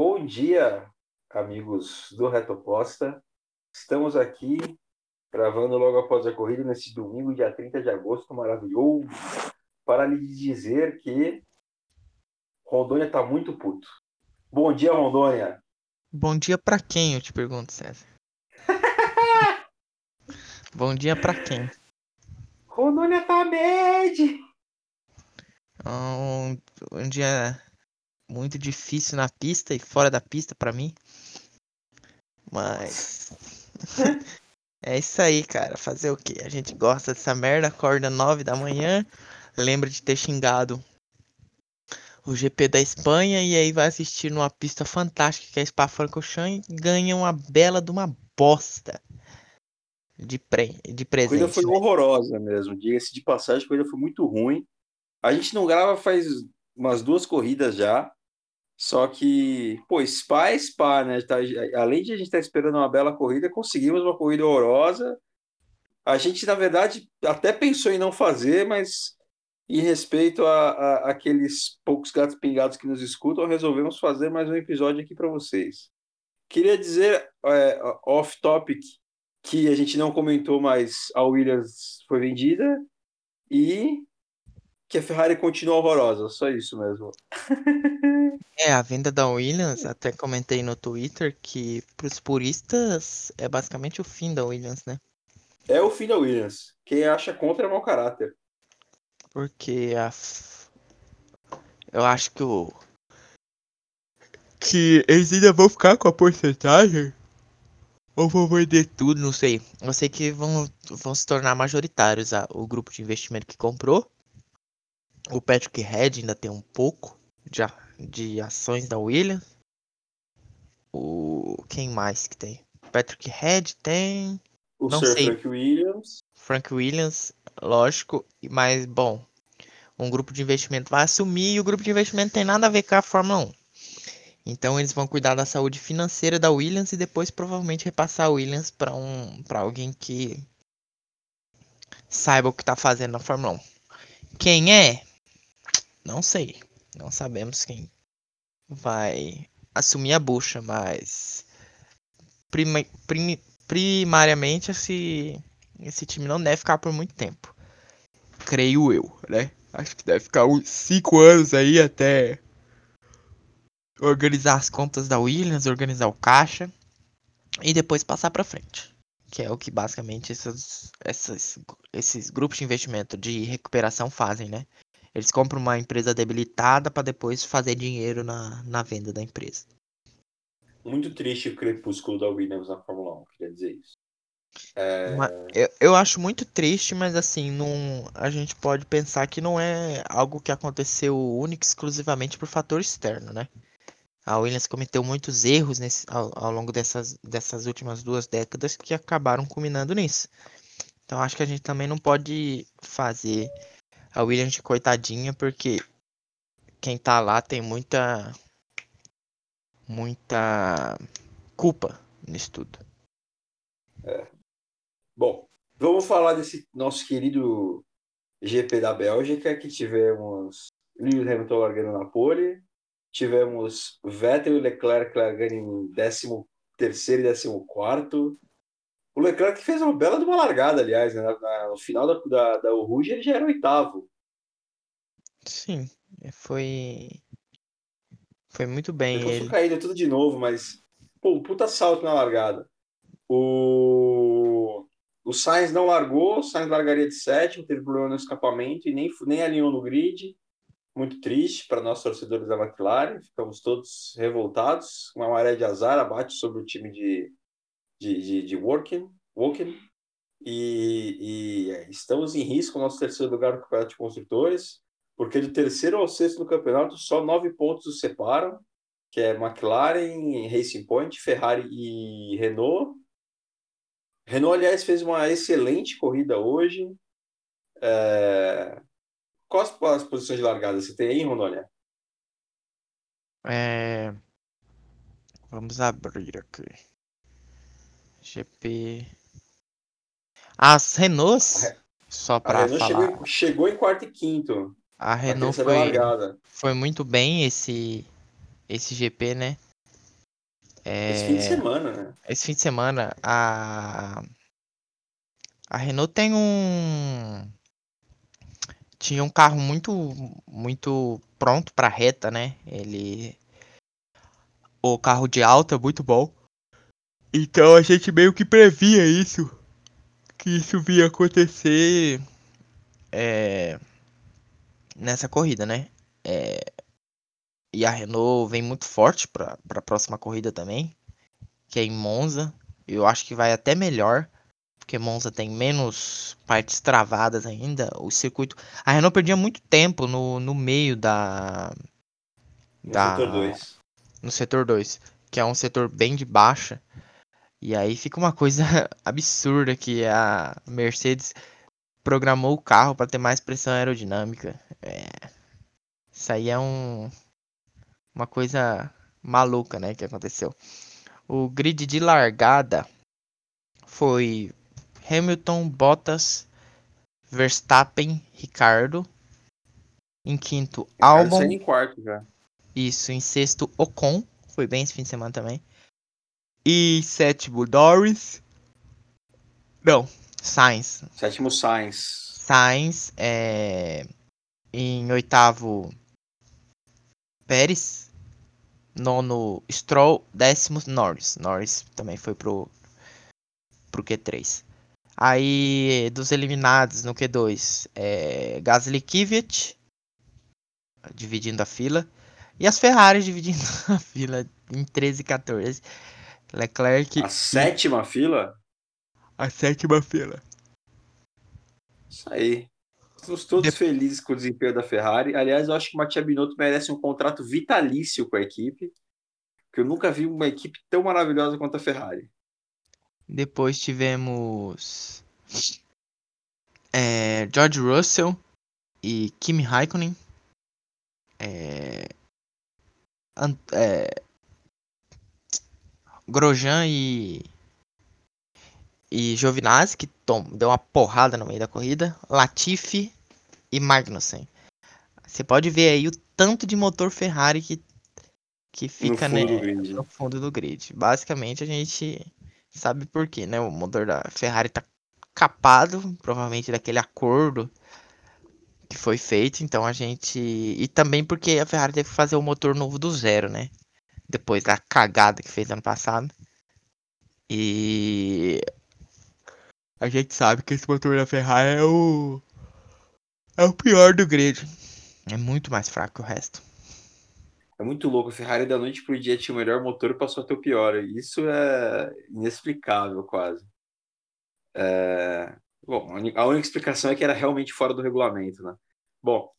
Bom dia, amigos do Retoposta. Estamos aqui gravando logo após a corrida nesse domingo, dia 30 de agosto, maravilhoso, para lhe dizer que Rondônia está muito puto. Bom dia, Rondônia. Bom dia pra quem, eu te pergunto, César? Bom dia pra quem? Rondônia tá med. Um, um dia muito difícil na pista e fora da pista pra mim. Mas. é isso aí, cara. Fazer o quê? A gente gosta dessa merda, acorda 9 da manhã, lembra de ter xingado o GP da Espanha e aí vai assistir numa pista fantástica que é Spa-Francorchamps e ganha uma bela de uma bosta de, pre... de A presente. corrida foi né? horrorosa mesmo. Diga-se de passagem, a corrida foi muito ruim. A gente não grava faz umas duas corridas já. Só que, pô, Spa é Spa, né? Tá- além de a gente estar esperando uma bela corrida, conseguimos uma corrida horrorosa. A gente, na verdade, até pensou em não fazer, mas em respeito a, a- aqueles poucos gatos pingados que nos escutam, resolvemos fazer mais um episódio aqui para vocês. Queria dizer, é, off-topic, que a gente não comentou, mas a Williams foi vendida e que a Ferrari continua horrorosa. Só isso mesmo. É, a venda da Williams, até comentei no Twitter que pros puristas é basicamente o fim da Williams, né? É o fim da Williams. Quem acha contra é mau caráter. Porque a. Eu acho que o. Que eles ainda vão ficar com a porcentagem? Ou vão vender tudo, não sei. Eu sei que vão, vão se tornar majoritários a- o grupo de investimento que comprou. O Patrick Head ainda tem um pouco de, de ações da Williams. O. Quem mais que tem? Patrick Head tem. O Não Sir sei. Frank Williams. Frank Williams, lógico, mas bom, um grupo de investimento vai assumir e o grupo de investimento tem nada a ver com a Fórmula 1. Então eles vão cuidar da saúde financeira da Williams e depois provavelmente repassar a Williams para um para alguém que saiba o que tá fazendo na Fórmula 1. Quem é? Não sei. Não sabemos quem vai assumir a bucha, mas prima- primi- primariamente esse esse time não deve ficar por muito tempo. Creio eu, né? Acho que deve ficar uns 5 anos aí até organizar as contas da Williams, organizar o caixa e depois passar pra frente. Que é o que basicamente essas, essas, esses grupos de investimento de recuperação fazem, né? Eles compram uma empresa debilitada para depois fazer dinheiro na, na venda da empresa. Muito triste o crepúsculo da Williams na Fórmula 1, queria dizer isso. É, Eu, eu acho muito triste, mas assim, não, a gente pode pensar que não é algo que aconteceu única e exclusivamente por fator externo, né? A Williams cometeu muitos erros nesse, ao, ao longo dessas, dessas últimas duas décadas que acabaram culminando nisso. Então acho que a gente também não pode fazer a Williams de coitadinha, porque quem tá lá tem muita muita culpa nisso tudo. Bom, vamos falar desse nosso querido GP da Bélgica, que tivemos Lewis Hamilton largando na pole, tivemos Vettel e Leclerc largando em 13º e 14º. O Leclerc fez uma bela de uma largada, aliás, né? No final da, da, da Rouge ele já era oitavo. Sim, foi foi muito bem Depois ele. caindo tudo de novo, mas pô, um puta salto na largada. O, o Sainz não largou, o Sainz largaria de sétimo, teve problema no escapamento e nem, nem alinhou no grid. Muito triste para nós torcedores da McLaren, ficamos todos revoltados. Uma maré de azar abate sobre o time de, de, de, de Woking, Woking. E, e é, estamos em risco no nosso terceiro lugar no Campeonato de Construtores, porque do terceiro ao sexto no campeonato só nove pontos os separam, que é McLaren, Racing Point, Ferrari e Renault. Renault, aliás, fez uma excelente corrida hoje. É... Quais as posições de largada você tem aí, Rondônia? É, vamos abrir aqui. GP. As Renaults, só A pra Renault chegou falar, em, chegou em quarto e quinto, a na Renault foi foi muito bem esse esse GP, né? É, Esse fim de semana, né? esse fim de semana, a, a Renault tem um. Tinha um carro muito, muito pronto para reta, né? Ele. O carro de alta, muito bom. Então a gente meio que previa isso. Que isso vinha acontecer. É, nessa corrida, né? É, e a Renault vem muito forte para a próxima corrida também, que é em Monza. Eu acho que vai até melhor, porque Monza tem menos partes travadas ainda. O circuito. A Renault perdia muito tempo no, no meio da. No da setor 2. no setor 2, que é um setor bem de baixa. E aí fica uma coisa absurda que a Mercedes programou o carro para ter mais pressão aerodinâmica. É, Isso aí é um uma coisa maluca, né, que aconteceu. O grid de largada foi Hamilton, Bottas, Verstappen, Ricardo. Em quinto, Albon. Em quarto já. Isso, em sexto, Ocon. Foi bem esse fim de semana também. E sétimo, Norris. Não, Sainz. Sétimo Sainz. Sainz. É... Em oitavo, Pérez. Nono, Stroll. Décimo, Norris. Norris também foi pro, pro Q3. Aí, dos eliminados no Q2, é... Gasly Kvyat. Dividindo a fila. E as Ferraris dividindo a fila em 13 e 14. Leclerc. A sétima fila? A sétima fila. Isso aí. Estamos todos De- felizes com o desempenho da Ferrari. Aliás, eu acho que o Mattia Binotto merece um contrato vitalício com a equipe. Porque eu nunca vi uma equipe tão maravilhosa quanto a Ferrari. Depois tivemos é, George Russell e Kimi Raikkonen. É, é, Grosjean e e Giovinazzi que tom, deu uma porrada no meio da corrida. Latifi e Magnussen. Você pode ver aí o tanto de motor Ferrari que que fica no né, fundo do grid. no fundo do grid. Basicamente a gente sabe por quê, né? O motor da Ferrari tá capado, provavelmente daquele acordo que foi feito, então a gente e também porque a Ferrari teve que fazer o motor novo do zero, né? Depois da cagada que fez ano passado. E a gente sabe que esse motor da Ferrari é o é o pior do grid. É muito mais fraco que o resto. É muito louco. A Ferrari da noite pro dia tinha o melhor motor e passou a ter o pior. Isso é inexplicável, quase. É, Bom, a única explicação é que era realmente fora do regulamento, né? Bom,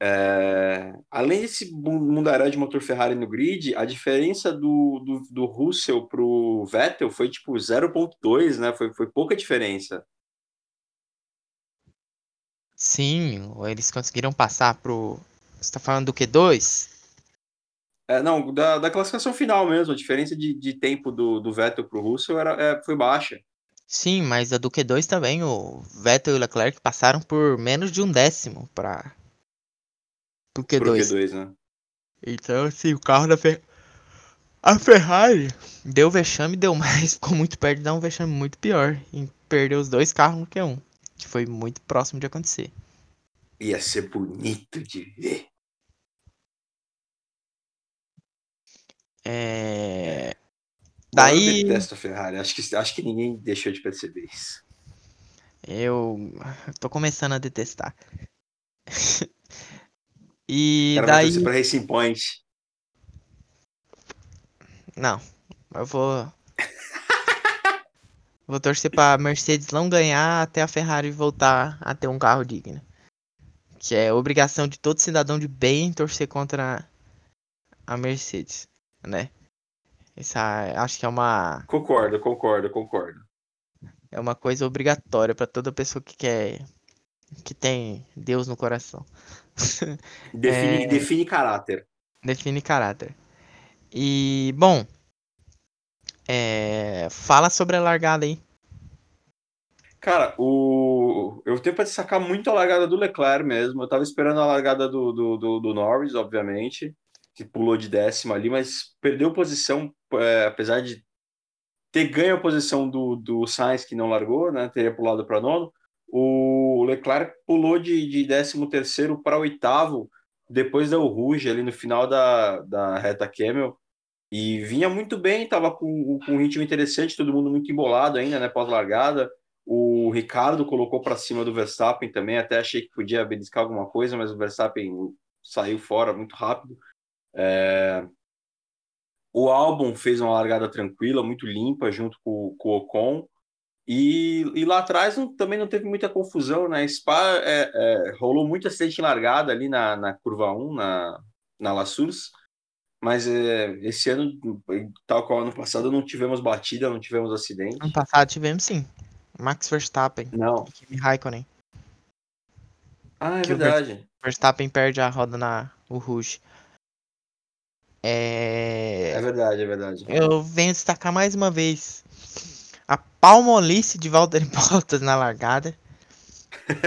é, além desse mundaréu de motor Ferrari no grid, a diferença do, do, do Russell pro Vettel foi tipo 0.2, né? Foi, foi pouca diferença. Sim, eles conseguiram passar pro. Você tá falando do Q2? É, não, da, da classificação final mesmo, a diferença de, de tempo do, do Vettel pro Russell era, é, foi baixa. Sim, mas a do Q2 também, o Vettel e o Leclerc passaram por menos de um décimo para pro Q2. Pro Q2, né? Então, assim, o carro da Ferrari. A Ferrari deu vexame, deu mais, ficou muito perto de dar um vexame muito pior. E perdeu os dois carros no Q1, que foi muito próximo de acontecer. Ia ser bonito de ver. É. Daí Eu detesto a Ferrari, acho que, acho que ninguém deixou de perceber isso. eu tô começando a detestar. E cara daí. pra Racing Point. Não, eu vou. vou torcer pra Mercedes não ganhar até a Ferrari voltar a ter um carro digno. Que é obrigação de todo cidadão de bem torcer contra a Mercedes, né? Essa acho que é uma, Concordo, concordo, concordo. é uma coisa obrigatória pra toda pessoa que quer. que tem Deus no coração. Define, É. define caráter. Define caráter. E, bom. É, fala sobre a largada aí. Cara, o... eu tenho pra destacar muito a largada do Leclerc mesmo. Eu tava esperando a largada do, do, do, do Norris, obviamente. que pulou de décimo ali, mas perdeu posição, é, apesar de ter ganho a posição do, do Sainz, que não largou, né? Teria pulado para nono. O Leclerc pulou de, de 13 terceiro para oitavo, depois da Rouge ali no final da, da reta Camel. E vinha muito bem, estava com, com um ritmo interessante, todo mundo muito embolado ainda, né? Pós-largada. O Ricardo colocou para cima do Verstappen também, até achei que podia beliscar alguma coisa, mas o Verstappen saiu fora muito rápido. É... O álbum fez uma largada tranquila, muito limpa, junto com, com o Ocon. E, e lá atrás não, também não teve muita confusão, né? Spa é, é, rolou muito acidente em largada ali na, na curva 1, na, na La Source, mas é, esse ano, tal qual ano passado, não tivemos batida, não tivemos acidente. Ano passado tivemos sim. Max Verstappen. Não. Kimi Raikkonen. Ah, é Que verdade. Verstappen perde a roda na o Rouge. É É... verdade, é verdade. Eu venho destacar mais uma vez palmolice de Valtteri Bottas na largada.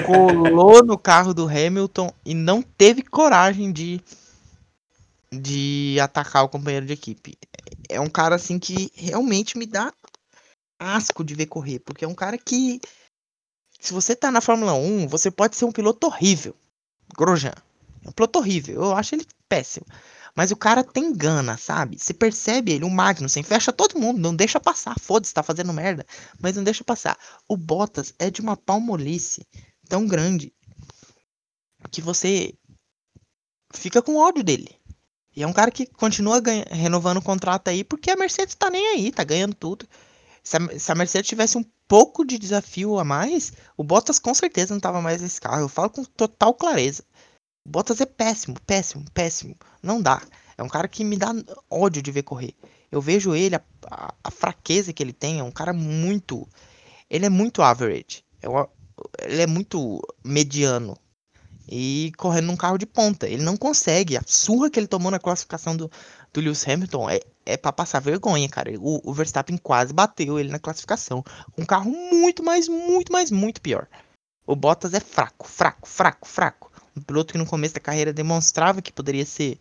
Colou no carro do Hamilton e não teve coragem de de atacar o companheiro de equipe. É um cara assim que realmente me dá asco de ver correr, porque é um cara que se você tá na Fórmula 1, você pode ser um piloto horrível. Grosjean. É um piloto horrível. Eu acho ele péssimo. Mas o cara tem gana, sabe? Você percebe ele, o Magnussen, fecha todo mundo, não deixa passar. Foda-se, tá fazendo merda. Mas não deixa passar. O Bottas é de uma palmolice tão grande que você fica com ódio dele. E é um cara que continua ganha- renovando o contrato aí porque a Mercedes tá nem aí, tá ganhando tudo. Se a, se a Mercedes tivesse um pouco de desafio a mais, o Bottas com certeza não tava mais nesse carro. Eu falo com total clareza. Bottas é péssimo, péssimo, péssimo. Não dá. É um cara que me dá ódio de ver correr. Eu vejo ele, a, a- a fraqueza que ele tem, é um cara muito. Ele é muito average. É uma- ele é muito mediano. E correndo num carro de ponta. Ele não consegue. A surra que ele tomou na classificação do, do Lewis Hamilton é, é para passar vergonha, cara. O, o Verstappen quase bateu ele na classificação. Um carro muito, mais, muito, mais, muito pior. O Bottas é fraco, fraco, fraco, fraco. Um piloto que no começo da carreira demonstrava que poderia ser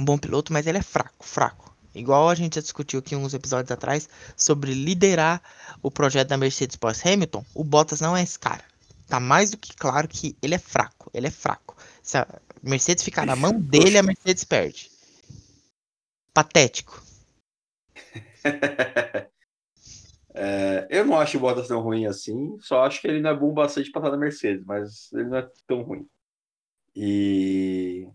um bom piloto, mas ele é fraco, fraco. Igual a gente já discutiu aqui uns episódios atrás sobre liderar o projeto da Mercedes pós Hamilton, o Bottas não é esse cara. Tá mais do que claro que ele é fraco, ele é fraco. Se a Mercedes ficar na mão dele, a Mercedes perde. Patético. É, eu não acho o Bottas tão ruim assim, só acho que ele não é bom bastante para estar na Mercedes, mas ele não é tão ruim. E,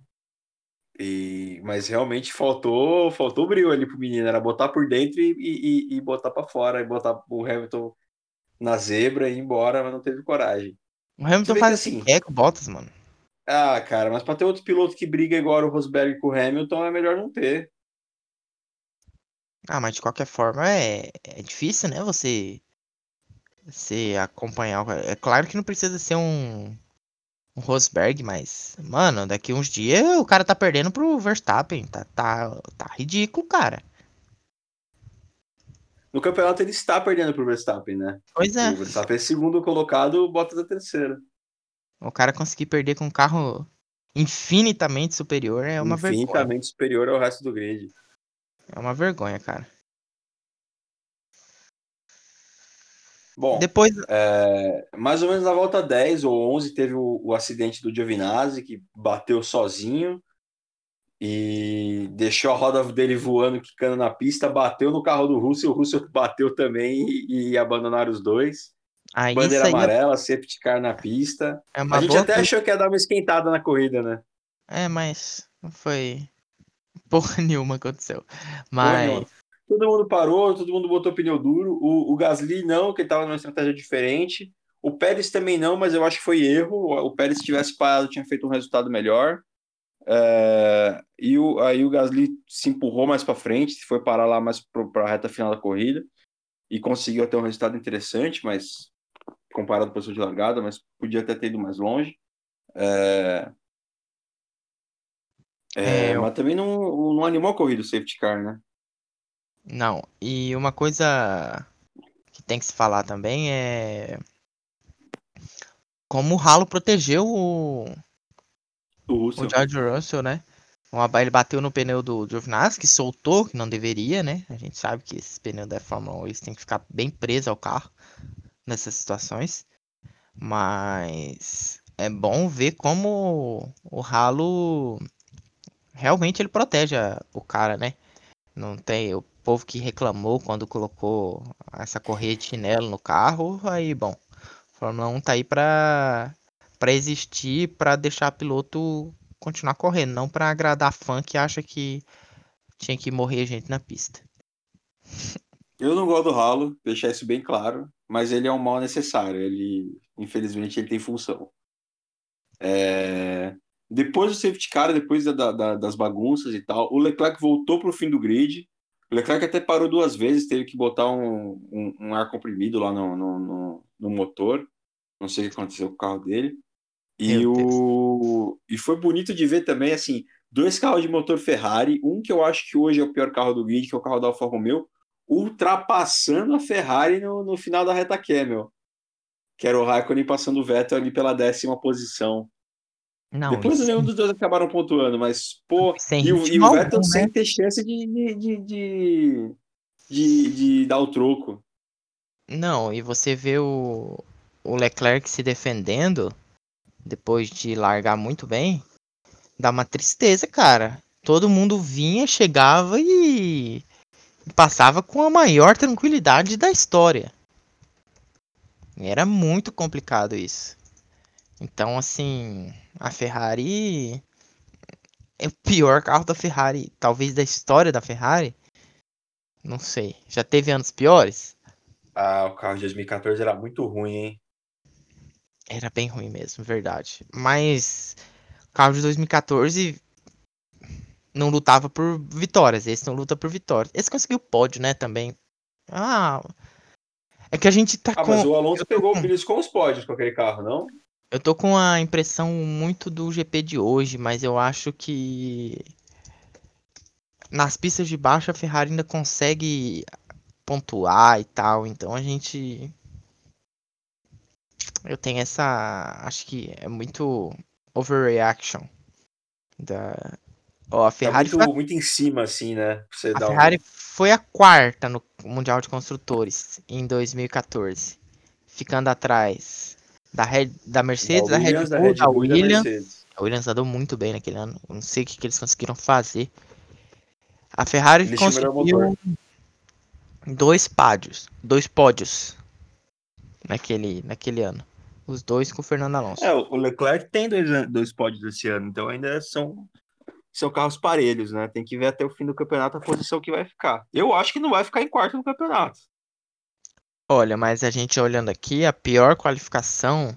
e mas realmente faltou, faltou brilho ali pro menino, era botar por dentro e, e, e botar para fora, e botar o Hamilton na zebra e ir embora, mas não teve coragem. O Hamilton Se faz assim, é com o Bottas, mano. Ah, cara, mas para ter outro piloto que briga igual o Rosberg com o Hamilton é melhor não ter. Ah, mas de qualquer forma é, é difícil, né? Você, você acompanhar. É claro que não precisa ser um, Rosberg, mas, mano, daqui uns dias o cara tá perdendo pro Verstappen. Tá, tá, tá ridículo, cara. No campeonato ele está perdendo pro Verstappen, né? Pois é. O Verstappen é segundo colocado, o Bottas é terceiro. O cara conseguir perder com um carro infinitamente superior é uma vergonha. infinitamente superior ao resto do grid. É uma vergonha, cara. Bom, Depois, é, mais ou menos na volta 10 ou 11 teve o, o acidente do Giovinazzi, que bateu sozinho e deixou a roda dele voando, quicando na pista, bateu no carro do Russell, o Russell bateu também e, e abandonaram os dois. aí Bandeira é- amarela, safety car na pista. é A gente até achou que ia dar uma esquentada na corrida, né? É, mas não foi porra nenhuma aconteceu. Porra Mas nenhuma. Todo mundo parou, todo mundo botou pneu duro. O, o Gasly não, que ele estava numa estratégia diferente. O Pérez também não, mas eu acho que foi erro. O Pérez, se tivesse parado, tinha feito um resultado melhor. É, e o, aí o Gasly se empurrou mais para frente, foi parar lá mais para a reta final da corrida e conseguiu ter um resultado interessante, mas comparado com a posição de largada, mas podia ter ido mais longe. É, é, É, mas também não, não animou a corrida o safety car, né? Não. E uma coisa que tem que se falar também é como o Halo protegeu o, O Russell. o George Russell, né? ele bateu no pneu do Giovinazzi, que soltou, que não deveria, né? A gente sabe que esses pneus da Fórmula 1 eles têm que ficar bem presos ao carro nessas situações. Mas é bom ver como o ralo realmente ele protege o cara, né? Não tem o povo que reclamou quando colocou essa correia de chinelo no carro, aí bom. Fórmula 1 tá aí pra, pra existir, pra deixar piloto continuar correndo, não para agradar fã que acha que tinha que morrer gente na pista. Eu não gosto do ralo, deixar isso bem claro, mas ele é um mal necessário. Ele, infelizmente, ele tem função. É... Depois do safety car, depois da, da, das bagunças e tal, o Leclerc voltou para o fim do grid. O Leclerc até parou duas vezes, teve que botar um, um, um ar comprimido lá no, no, no, no motor. Não sei o que aconteceu com o carro dele. E, o... e foi bonito de ver também, assim, dois carros de motor Ferrari, um que eu acho que hoje é o pior carro do grid, que é o carro da Alfa Romeo, ultrapassando a Ferrari no, no final da reta Camel, que era o Raikkonen passando o Vettel ali pela décima posição. Não, Depois nenhum dos dois acabaram pontuando, mas, pô, sem e, o, e o Vettel né? sem ter chance de, de, de, de, de, de dar o troco. Não, e você vê o, o Leclerc se defendendo, depois de largar muito bem, dá uma tristeza, cara. Todo mundo vinha, chegava e passava com a maior tranquilidade da história. Era muito complicado isso. Então, assim, a Ferrari é o pior carro da Ferrari, talvez da história da Ferrari. Não sei. Já teve anos piores? Ah, o carro de 2014 era muito ruim, hein? Era bem ruim mesmo, verdade. Mas o carro de 2014 não lutava por vitórias. Esse não luta por vitórias. Esse conseguiu pódio, né, também. Ah. É que a gente tá ah, com. Mas o Alonso pegou com... com os pódios com aquele carro, não? Eu tô com a impressão muito do GP de hoje, mas eu acho que nas pistas de baixo a Ferrari ainda consegue pontuar e tal, então a gente eu tenho essa. Acho que é muito overreaction. Da... Ó, a tá Ferrari. Tá muito, foi... muito em cima, assim, né? Você a Ferrari um... foi a quarta no Mundial de Construtores em 2014. Ficando atrás da, Red... da Mercedes, da, da Red Bull, da, Red Bull, da Williams. A Williams andou muito bem naquele ano. Não sei o que, que eles conseguiram fazer. A Ferrari Eles conseguiu dois pódios. Dois pódios naquele, naquele ano. Os dois com o Fernando Alonso. É, o Leclerc tem dois, dois pódios esse ano, então ainda são, são carros parelhos, né? Tem que ver até o fim do campeonato a posição que vai ficar. Eu acho que não vai ficar em quarto no campeonato. Olha, mas a gente olhando aqui, a pior qualificação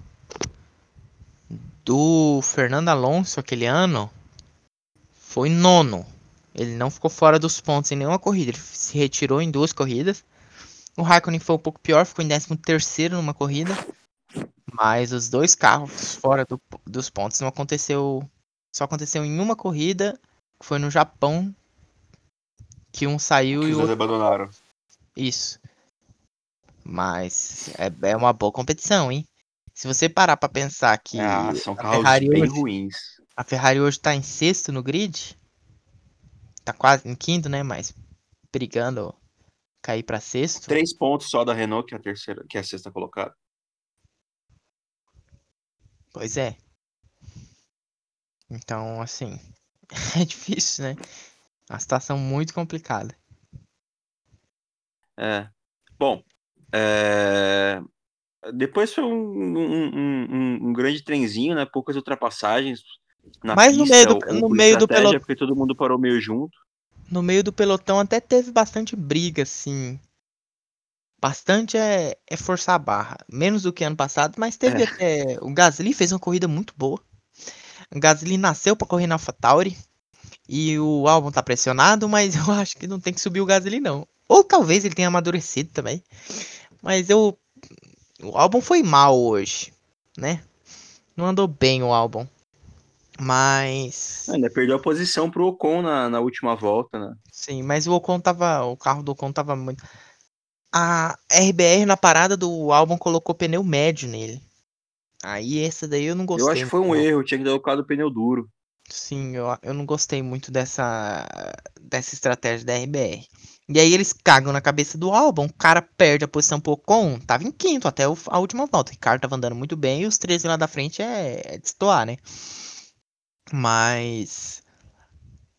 do Fernando Alonso aquele ano foi nono. Ele não ficou fora dos pontos em nenhuma corrida. Ele se retirou em duas corridas. O Raikkonen foi um pouco pior, ficou em 13 terceiro numa corrida. Mas os dois carros fora do, dos pontos não aconteceu. Só aconteceu em uma corrida, que foi no Japão. Que um saiu que e o outro. abandonaram. Isso. Mas é, é uma boa competição, hein? Se você parar para pensar que ah, são carros Ferrari bem hoje, ruins. A Ferrari hoje tá em sexto no grid. Tá quase em quinto, né? Mas brigando cair para sexto. Três pontos só da Renault, que é a terceira, que é a sexta colocada. Pois é. Então, assim, é difícil, né? Uma situação muito complicada. É. Bom, é... depois foi um, um, um, um, grande trenzinho, né? Poucas ultrapassagens. Na Mas pista, no meio do, no meio do pelotão. Porque todo mundo parou meio junto no meio do pelotão até teve bastante briga, assim. Bastante é, é forçar a barra. Menos do que ano passado, mas teve é. até. O Gasly fez uma corrida muito boa. O Gasly nasceu para correr na AlphaTauri. E o álbum tá pressionado, mas eu acho que não tem que subir o Gasly, não. Ou talvez ele tenha amadurecido também. Mas eu. O álbum foi mal hoje, né? Não andou bem o álbum. Mas. Ainda perdeu a posição pro Ocon na, na última volta, né? Sim, mas o Ocon tava. O carro do Ocon tava muito. A RBR na parada do álbum colocou pneu médio nele. Aí essa daí eu não gostei. Eu acho que foi um erro, tinha que ter colocado o pneu duro. Sim, eu, eu não gostei muito dessa, dessa estratégia da RBR. E aí eles cagam na cabeça do álbum, o cara perde a posição pro Ocon, tava em quinto até a última volta. O Ricardo tava andando muito bem e os 13 lá da frente é, é destoar, né? Mas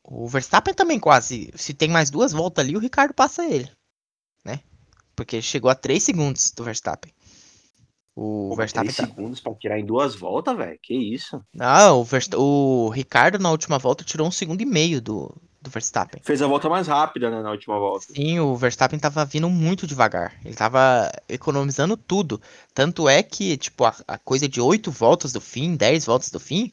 o Verstappen também quase, se tem mais duas voltas ali, o Ricardo passa ele, né? Porque chegou a 3 segundos do Verstappen. O Pô, Verstappen. 3 tá... segundos pra tirar em duas voltas, velho? Que isso? Não, o, Verst... o Ricardo na última volta tirou um segundo e meio do, do Verstappen. Fez a volta mais rápida, né, na última volta. Sim, o Verstappen tava vindo muito devagar. Ele tava economizando tudo. Tanto é que, tipo, a, a coisa de 8 voltas do fim, 10 voltas do fim,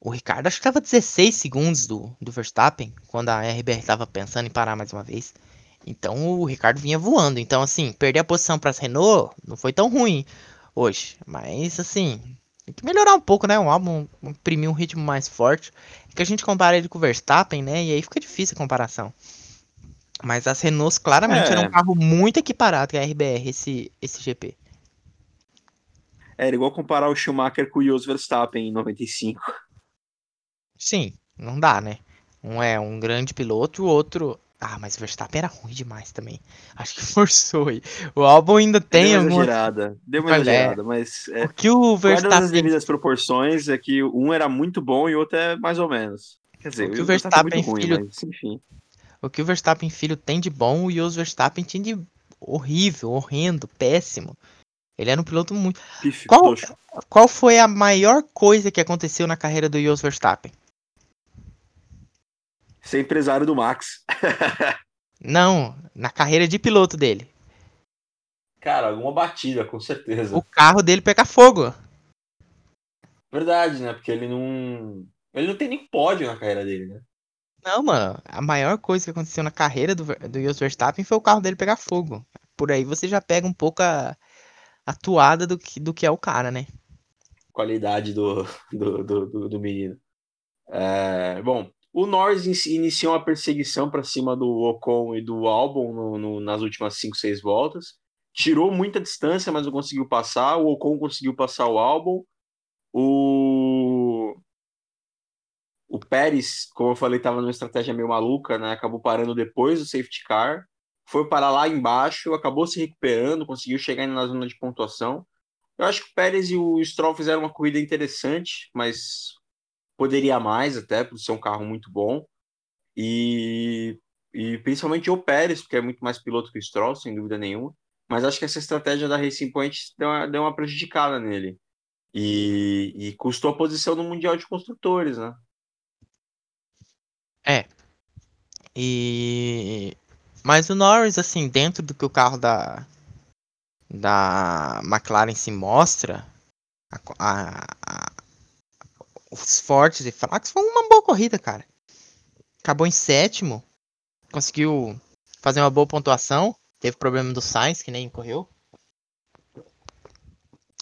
o Ricardo acho que tava 16 segundos do, do Verstappen, quando a RBR tava pensando em parar mais uma vez. Então o Ricardo vinha voando. Então, assim, perder a posição para Renault não foi tão ruim hoje. Mas, assim, tem que melhorar um pouco, né? O álbum imprimir um ritmo mais forte. É que a gente compara ele com o Verstappen, né? E aí fica difícil a comparação. Mas as Renaults claramente é. eram um carro muito equiparado com a RBR, esse, esse GP. Era igual comparar o Schumacher com o Jos Verstappen em 95. Sim, não dá, né? Um é um grande piloto, o outro. Ah, mas o Verstappen era ruim demais também. Acho que forçou aí. O álbum ainda tem deu uma alguma... exagerada. Deu uma mas é, é. mas. É, o que o Verstappen. as devidas proporções é que um era muito bom e o outro é mais ou menos. Quer dizer, o que o Verstappen, Verstappen filho. Ruim, mas, enfim. O que o Verstappen filho tem de bom, o Jos Verstappen tem de horrível, horrendo, péssimo. Ele era um piloto muito. Qual, qual foi a maior coisa que aconteceu na carreira do Jos Verstappen? Ser empresário do Max. Não, na carreira de piloto dele. Cara, alguma batida, com certeza. O carro dele pega fogo. Verdade, né? Porque ele não. Ele não tem nem pódio na carreira dele, né? Não, mano. A maior coisa que aconteceu na carreira do, do Jos Verstappen foi o carro dele pegar fogo. Por aí você já pega um pouco a, a toada do que, do que é o cara, né? Qualidade do, do, do, do, do menino. É, bom, o Norris iniciou uma perseguição para cima do Ocon e do Albon no, no, nas últimas 5, 6 voltas. Tirou muita distância, mas não conseguiu passar. O Ocon conseguiu passar o Albon. O, o Pérez, como eu falei, estava numa estratégia meio maluca, né? Acabou parando depois do safety car. Foi parar lá embaixo, acabou se recuperando, conseguiu chegar na zona de pontuação. Eu acho que o Pérez e o Stroll fizeram uma corrida interessante, mas poderia mais até, por ser um carro muito bom. E, e principalmente o Pérez, porque é muito mais piloto que o Stroll, sem dúvida nenhuma. Mas acho que essa estratégia da Racing Point deu uma, deu uma prejudicada nele. E, e custou a posição no Mundial de Construtores, né? É. E. Mas o Norris, assim, dentro do que o carro da, da McLaren se mostra, a, a, os fortes e fracos, foi uma boa corrida, cara. Acabou em sétimo, conseguiu fazer uma boa pontuação. Teve problema do Sainz, que nem correu.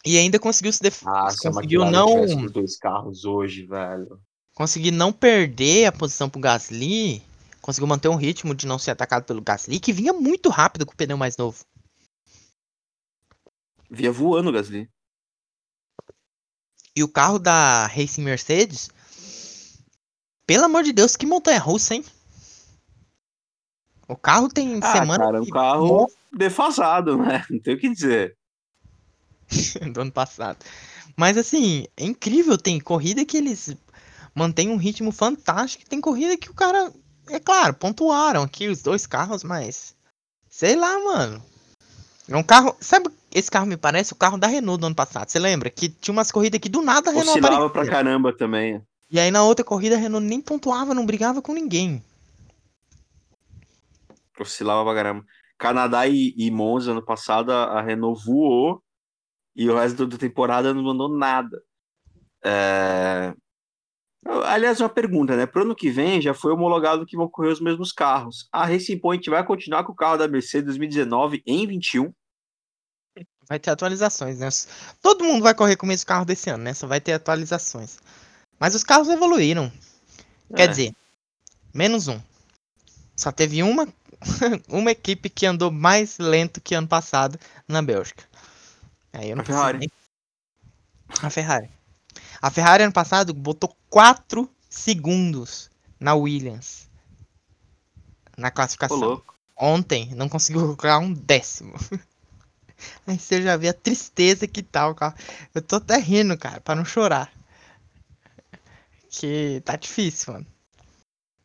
E ainda conseguiu se def... Ah, conseguiu não os dois carros hoje, velho. Conseguiu não perder a posição pro Gasly, conseguiu manter um ritmo de não ser atacado pelo Gasly, que vinha muito rápido com o pneu mais novo. Via voando o Gasly. E o carro da Racing Mercedes, pelo amor de Deus, que montanha russa, hein? O carro tem ah, semana. Cara, um carro defasado, né? Não tem o que dizer. Do ano passado. Mas assim, é incrível. Tem corrida que eles mantêm um ritmo fantástico. Tem corrida que o cara. É claro, pontuaram aqui os dois carros, mas. Sei lá, mano. É um carro. Sabe esse carro me parece o carro da Renault do ano passado. Você lembra? Que tinha umas corridas que do nada a Renault Oscilava aparecia. pra caramba também. E aí na outra corrida a Renault nem pontuava, não brigava com ninguém. Oscilava pra caramba. Canadá e, e Monza ano passado a, Renault voou e o resto da temporada não mandou nada. É... Aliás, uma pergunta, né? Pro ano que vem já foi homologado que vão correr os mesmos carros. A Racing Point vai continuar com o carro da Mercedes 2019 em 21? Vai ter atualizações, né? Todo mundo vai correr com o mesmo carro desse ano, né? Só vai ter atualizações. Mas os carros evoluíram. É. Quer dizer, menos um. Só teve uma, uma equipe que andou mais lento que ano passado na Bélgica. Aí eu não a Ferrari. Nem... A Ferrari. A Ferrari ano passado botou quatro segundos na Williams. Na classificação. Ontem não conseguiu colocar um décimo. Aí você já vê a tristeza que tá o carro. Eu tô até rindo, cara, pra não chorar. Que tá difícil, mano.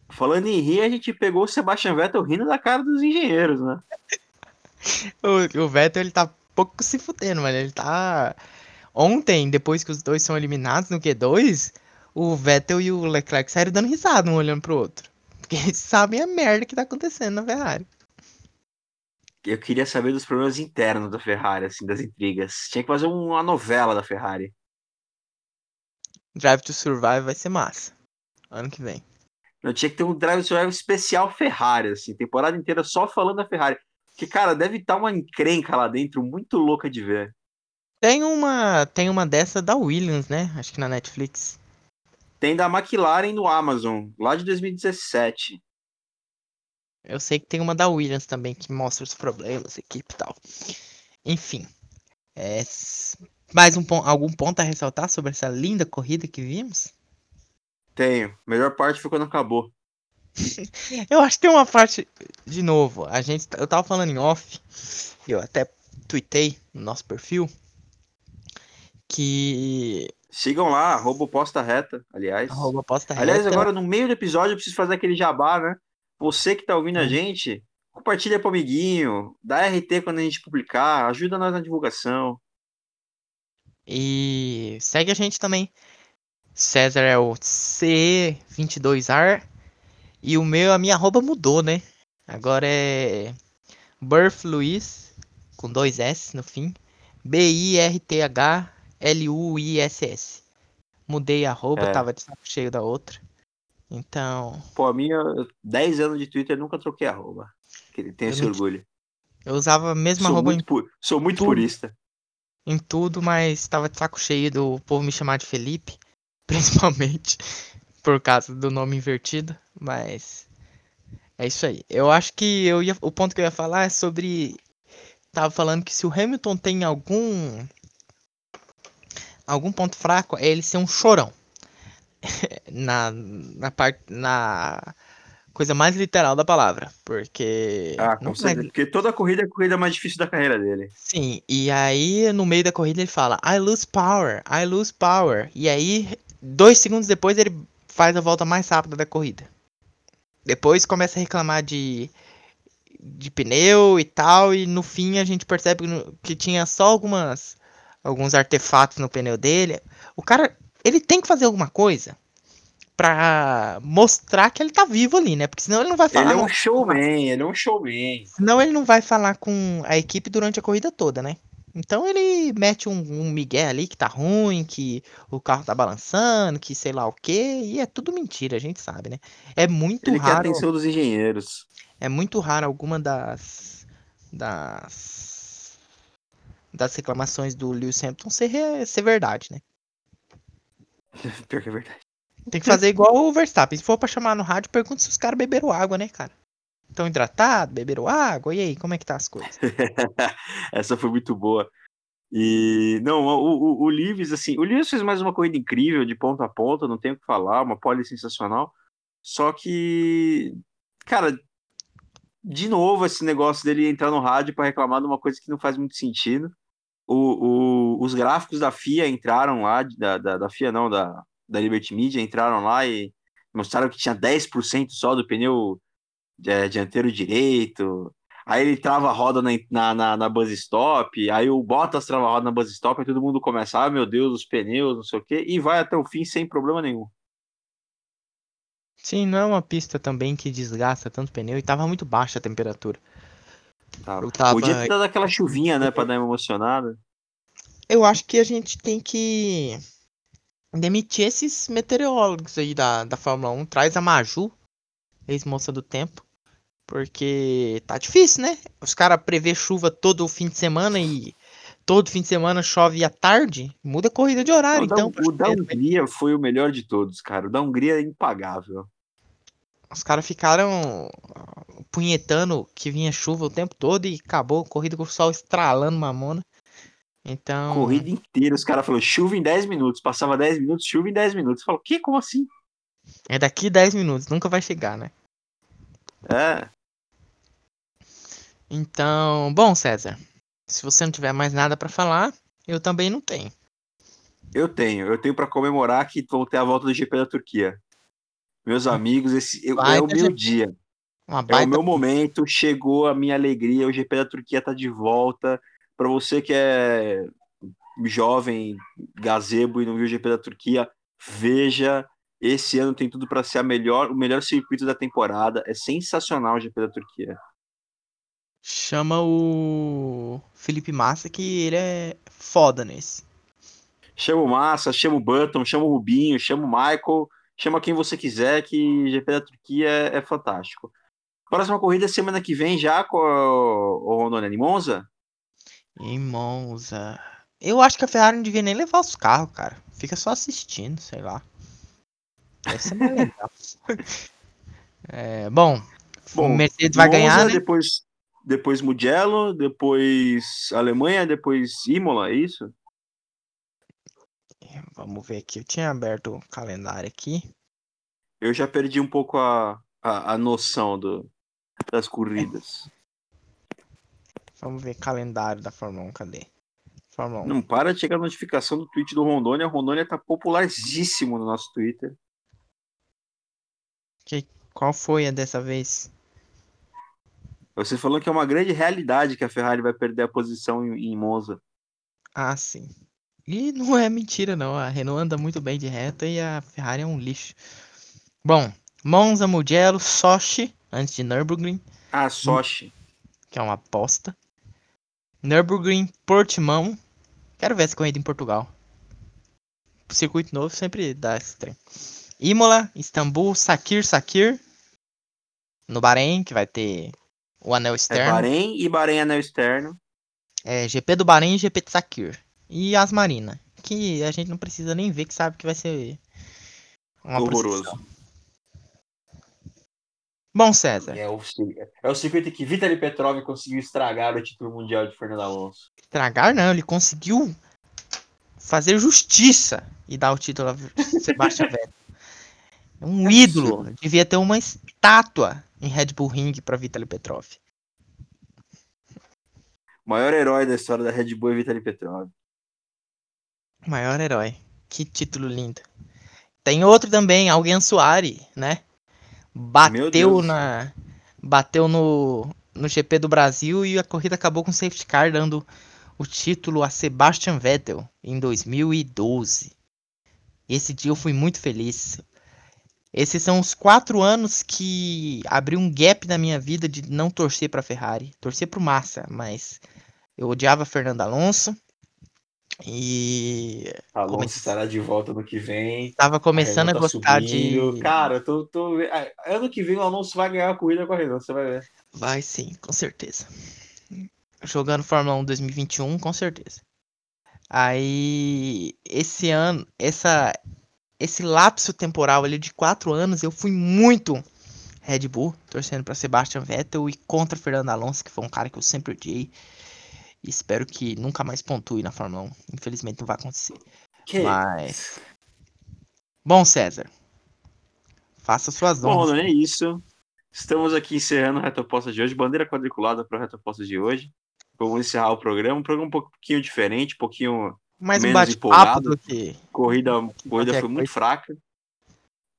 Falando em rir, a gente pegou o Sebastian Vettel rindo da cara dos engenheiros, né? O, o Vettel, ele tá pouco se fudendo, mano. Ele tá. Ontem, depois que os dois são eliminados no Q2, o Vettel e o Leclerc saíram dando risada um olhando pro outro. Porque eles sabem a merda que tá acontecendo na Ferrari. Eu queria saber dos problemas internos da Ferrari, assim, das intrigas. Tinha que fazer uma novela da Ferrari. Drive to Survive vai ser massa. Ano que vem. Eu tinha que ter um Drive Survival especial Ferrari, assim, temporada inteira só falando da Ferrari. Porque, cara, deve estar uma encrenca lá dentro, muito louca de ver. Tem uma, tem uma dessa da Williams, né? Acho que na Netflix. Tem da McLaren no Amazon, lá de 2017. Eu sei que tem uma da Williams também que mostra os problemas, equipe e tal. Enfim. É, mais um algum ponto a ressaltar sobre essa linda corrida que vimos? Tenho. Melhor parte foi quando acabou. Eu acho que tem uma parte. De novo, a gente. Eu tava falando em off. Eu até tuitei no nosso perfil. Que. Sigam lá, arroba posta reta, aliás. Arroba posta Aliás, reta. agora no meio do episódio eu preciso fazer aquele jabá, né? Você que tá ouvindo a Hum. gente, compartilha pro amiguinho, dá RT quando a gente publicar, ajuda nós na divulgação. E segue a gente também. César é o C22R. E o meu, a minha arroba mudou, né? Agora é Birth Luiz, com dois S no fim. B-I-R-T-H-L-U-I-S-S. Mudei a arroba, É. tava de saco cheio da outra. Então, Pô, a minha, 10 anos de Twitter nunca troquei arroba. Que- Tenho esse não- orgulho. eu usava a mesma Sou arroba em, muito, pu- sou muito tudo. purista. em tudo, mas tava de saco cheio do povo me chamar de Felipe. Principalmente por causa do nome invertido. Mas é isso aí. Eu acho que eu ia, o ponto que eu ia falar é sobre. Tava falando que se o Hamilton tem algum. Algum ponto fraco, é ele ser um chorão. na, na parte. Na coisa mais literal da palavra. Porque. Ah, com certeza. Porque toda corrida é a corrida mais difícil da carreira dele. Sim, e aí no meio da corrida ele fala I lose power, I lose power. E aí, dois segundos depois, ele faz a volta mais rápida da corrida. Depois começa a reclamar de, de pneu e tal, e no fim a gente percebe que tinha só algumas alguns artefatos no pneu dele. O cara, ele tem que fazer alguma coisa pra mostrar que ele tá vivo ali, né? Porque senão ele não vai falar. Ele é um "Não, showman, ele é um showman. Senão ele não vai falar com a equipe durante a corrida toda, né? Então ele mete um, um migué ali que tá ruim, que o carro tá balançando, que sei lá o quê, e é tudo mentira, a gente sabe, né? É muito Ele quer a raro, atenção dos engenheiros. é muito raro alguma das das das reclamações do Lewis Hamilton ser, ser verdade, né? Pior que é verdade. Tem que fazer igual o Verstappen. Se for pra chamar no rádio, pergunta se os caras beberam água, né, cara? Estão hidratados, beberam água? E aí, como é que tá as coisas? Essa foi muito boa. E não, o, o, o Lewis, assim, o Lewis fez mais uma corrida incrível de ponta a ponta, não tenho o que falar, uma pole sensacional. Só que, cara, de novo esse negócio dele entrar no rádio para reclamar de uma coisa que não faz muito sentido. O, o, os gráficos da FIA entraram lá, da, da, da FIA não, da, da Liberty Media, entraram lá e mostraram que tinha 10% só do pneu é, dianteiro direito. Aí ele trava a roda na, na, na, na buzz stop, aí o Bottas trava a roda na buzz stop, aí todo mundo começa, ah, meu Deus, os pneus, não sei o quê, e vai até o fim sem problema nenhum. Sim, não é uma pista também que desgasta tanto pneu e tava muito baixa a temperatura. Tá? Eu tava- Podia ter dado aquela chuvinha, né, pra dar uma emocionada. Eu acho que a gente tem que demitir esses meteorólogos aí da, da Fórmula 1. Traz a Maju, ex-moça do tempo. Porque tá difícil, né? Os caras prevê chuva todo fim de semana e todo fim de semana chove à tarde. Muda a corrida de horário, o, da, então. o da chover, né? Hungria foi o melhor de todos, cara. O da Hungria é impagável. Os caras ficaram punhetando que vinha chuva o tempo todo e acabou a corrida com o sol estralando mamona. Então. Corrida inteira, os caras falaram chuva em 10 minutos. Passava 10 minutos, chuva em 10 minutos. Falou, que? Como assim? É daqui 10 minutos, nunca vai chegar, né? É. Então, bom, César, se você não tiver mais nada pra falar, eu também não tenho. Eu tenho, eu tenho para comemorar que vão ter a volta do GP da Turquia. Meus amigos, esse eu- é o meu GP. dia, é o meu momento, chegou a minha alegria, o GP da Turquia tá de volta. Para você que é jovem, gazebo e não viu o GP da Turquia, veja. Esse ano tem tudo para ser a melhor, o melhor circuito da temporada. É sensacional o GP da Turquia. Chama o Felipe Massa que ele é foda nesse. Chama o Massa, chama o Button, chama o Rubinho, chama o Michael, chama quem você quiser, que GP da Turquia é, é fantástico. Próxima corrida é semana que vem já com o, o Rondônia em Monza? Em Monza. Eu acho que a Ferrari não devia nem levar os carros, cara. Fica só assistindo, sei lá. Deve ser mais legal. É, bom, Bom, Mercedes vai Monza, ganhar, né? depois, depois Mugello, depois Alemanha, depois Imola, é isso? Vamos ver aqui. Eu tinha aberto o calendário aqui. Eu já perdi um pouco a, a, a noção do, das corridas. Vamos ver calendário da Fórmula 1. Cadê? Fórmula 1. Não para de chegar a notificação do tweet do Rondônia. Rondônia tá popularíssimo no nosso Twitter. Qual foi a dessa vez? Você falou que é uma grande realidade que a Ferrari vai perder a posição em, em Monza. Ah, sim. E não é mentira, não. A Renault anda muito bem de reta e a Ferrari é um lixo. Bom, Monza, Mugello, Sochi, antes de Nürburgring, Ah, Sochi. que é uma aposta. Nürburgring, Portimão. Quero ver essa corrida em Portugal. Circuito novo sempre dá esse trem. Imola, Istambul, Sakir, Sakir. No Bahrein, que vai ter o anel É externo. Bahrein e Bahrein anel externo. É, GP do Bahrein e GP de Sakir. E as Marina, que a gente não precisa nem ver, que sabe que vai ser uma Horroroso. Bom, César, É o, é o circuito que Vitaly Petrov conseguiu estragar o título mundial de Fernando Alonso. estragar não, ele conseguiu fazer justiça e dar o título a Sebastian Vettel. É um É ídolo, possível. devia ter uma estátua em Red Bull Ring para Vitaly Petrov. O maior herói da história da Red Bull é Vitaly Petrov. Maior herói. Que título lindo. Tem outro também, Alguém Soares, né? Bateu na bateu no no GP do Brasil e a corrida acabou com safety car dando o título a Sebastian Vettel em 2012. Esse dia eu fui muito feliz. Esses são os quatro anos que abriu um gap na minha vida de não torcer para Ferrari, torcer pro Massa, mas eu odiava Fernando Alonso e Alonso é- estará de volta no que vem. Tava começando a Renault tá gostar subindo. de. Cara, tô, tô... ah, ano que vem o Alonso vai ganhar a corrida com a você vai ver. Vai sim, com certeza. Jogando Fórmula 1 2021, com certeza. Aí, esse ano, essa, esse lapso temporal ali de quatro anos, eu fui muito Red Bull, torcendo para Sebastian Vettel e contra Fernando Alonso, que foi um cara que eu sempre odiei. E espero que nunca mais pontue na Fórmula 1. Infelizmente não vai acontecer. Que Mas. Bom, César. Faça suas Bom, honras. Rondônia, é isso. Estamos aqui encerrando a retoposta de hoje. Bandeira quadriculada para a retoposta de hoje. Vamos encerrar o programa. Um programa um pouquinho diferente, um pouquinho Mais um menos bate-papo empolgado. do que. corrida, corrida foi muito coisa. fraca.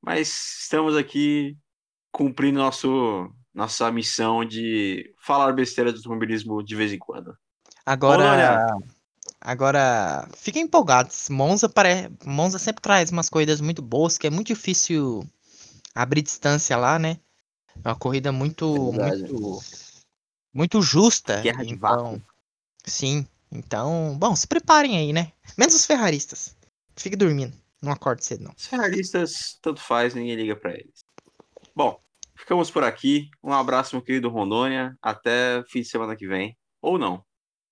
Mas estamos aqui cumprindo nosso, nossa missão de falar besteira do automobilismo de vez em quando. Agora, agora fiquem empolgados. Monza, pare... Monza sempre traz umas corridas muito boas, que é muito difícil abrir distância lá, né? É uma corrida muito, É muito, muito justa. Guerra de então, vácuo. sim. Então, bom, se preparem aí, né? Menos os ferraristas. Fique dormindo. Não acorde cedo, não. Os ferraristas, tanto faz, ninguém liga para eles. Bom, ficamos por aqui. Um abraço, meu querido Rondônia. Até fim de semana que vem. Ou não.